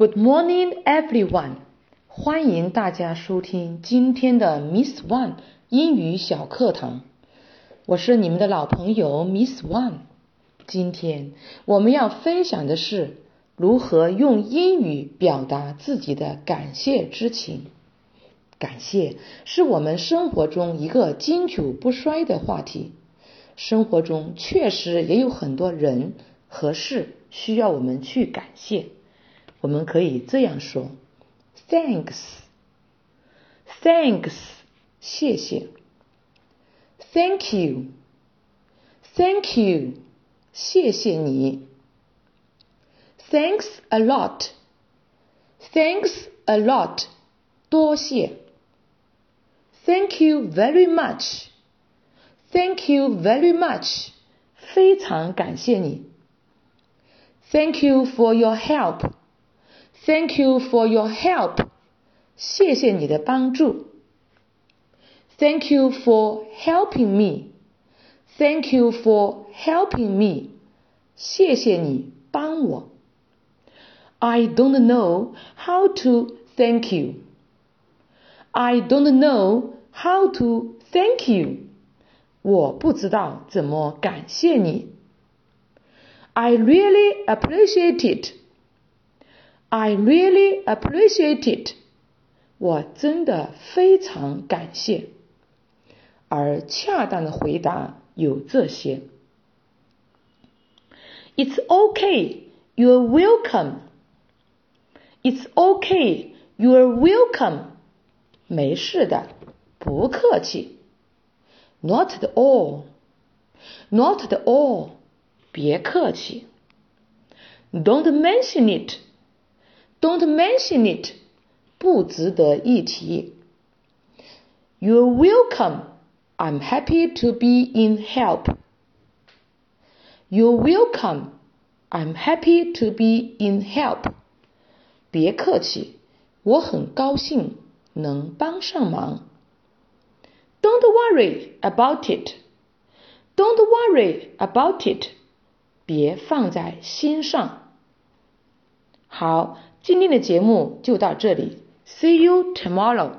Good morning, everyone！欢迎大家收听今天的 Miss One 英语小课堂。我是你们的老朋友 Miss One。今天我们要分享的是如何用英语表达自己的感谢之情。感谢是我们生活中一个经久不衰的话题。生活中确实也有很多人和事需要我们去感谢。我们可以这样说：Thanks，Thanks，谢谢；Thank you，Thank you，谢谢你；Thanks a lot，Thanks a lot，多谢；Thank you very much，Thank you very much，非常感谢你；Thank you for your help。 Thank you for your help. 谢谢你的帮助。Thank you for helping me. Thank you for helping me. 谢谢你帮我。I don't know how to thank you. I don't know how to thank you. 我不知道怎么感谢你。I really appreciate it. I really appreciate it. 我真的非常感谢。而恰当的回答有这些：It's okay, you're welcome. It's okay, you're welcome. 没事的，不客气。Not at all, not at all. 别客气。Don't mention it. Don't mention it，不值得一提。You're welcome. I'm happy to be in help. You're welcome. I'm happy to be in help. 别客气，我很高兴能帮上忙。Don't worry about it. Don't worry about it. 别放在心上。好。 今天的节目就到这里，See you tomorrow。